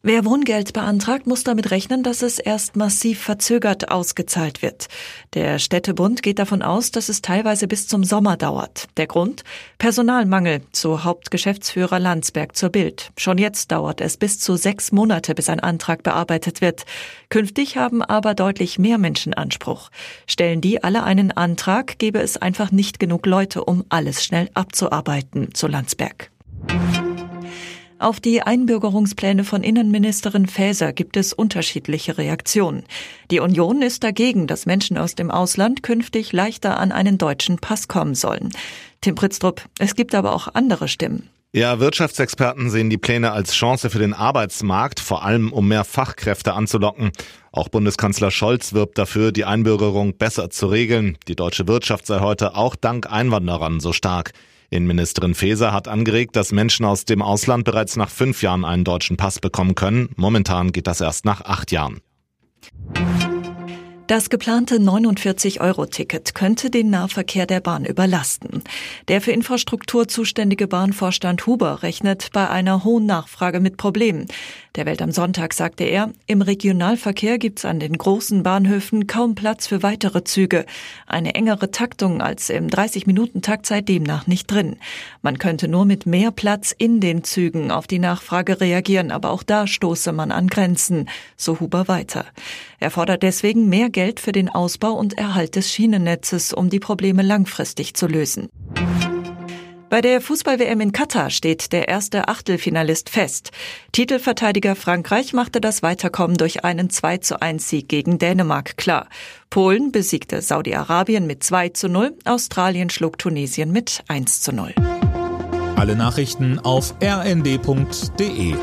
Wer Wohngeld beantragt, muss damit rechnen, dass es erst massiv verzögert ausgezahlt wird. Der Städtebund geht davon aus, dass es teilweise bis zum Sommer dauert. Der Grund? Personalmangel, so Hauptgeschäftsführer Landsberg zur Bild. Schon jetzt dauert es bis zu sechs Monate, bis ein Antrag bearbeitet wird. Künftig haben aber deutlich mehr Menschen Anspruch. Stellen die alle einen Antrag, gäbe es einfach nicht genug Leute, um alles schnell abzuarbeiten, so Landsberg. Auf die Einbürgerungspläne von Innenministerin Faeser gibt es unterschiedliche Reaktionen. Die Union ist dagegen, dass Menschen aus dem Ausland künftig leichter an einen deutschen Pass kommen sollen. Tim Pritztrup, es gibt aber auch andere Stimmen. Ja, Wirtschaftsexperten sehen die Pläne als Chance für den Arbeitsmarkt, vor allem um mehr Fachkräfte anzulocken. Auch Bundeskanzler Scholz wirbt dafür, die Einbürgerung besser zu regeln. Die deutsche Wirtschaft sei heute auch dank Einwanderern so stark. Innenministerin Faeser hat angeregt, dass Menschen aus dem Ausland bereits nach fünf Jahren einen deutschen Pass bekommen können. Momentan geht das erst nach acht Jahren. Das geplante 49-Euro-Ticket könnte den Nahverkehr der Bahn überlasten. Der für Infrastruktur zuständige Bahnvorstand Huber rechnet bei einer hohen Nachfrage mit Problemen. Der Welt am Sonntag sagte er, im Regionalverkehr gibt es an den großen Bahnhöfen kaum Platz für weitere Züge. Eine engere Taktung als im 30-Minuten-Takt sei demnach nicht drin. Man könnte nur mit mehr Platz in den Zügen auf die Nachfrage reagieren, aber auch da stoße man an Grenzen, so Huber weiter. Er fordert deswegen mehr Geld für den Ausbau und Erhalt des Schienennetzes, um die Probleme langfristig zu lösen. Bei der Fußball-WM in Katar steht der erste Achtelfinalist fest. Titelverteidiger Frankreich machte das Weiterkommen durch einen 2 zu 1 Sieg gegen Dänemark klar. Polen besiegte Saudi-Arabien mit 2 zu 0, Australien schlug Tunesien mit 1 zu 0. Alle Nachrichten auf rnd.de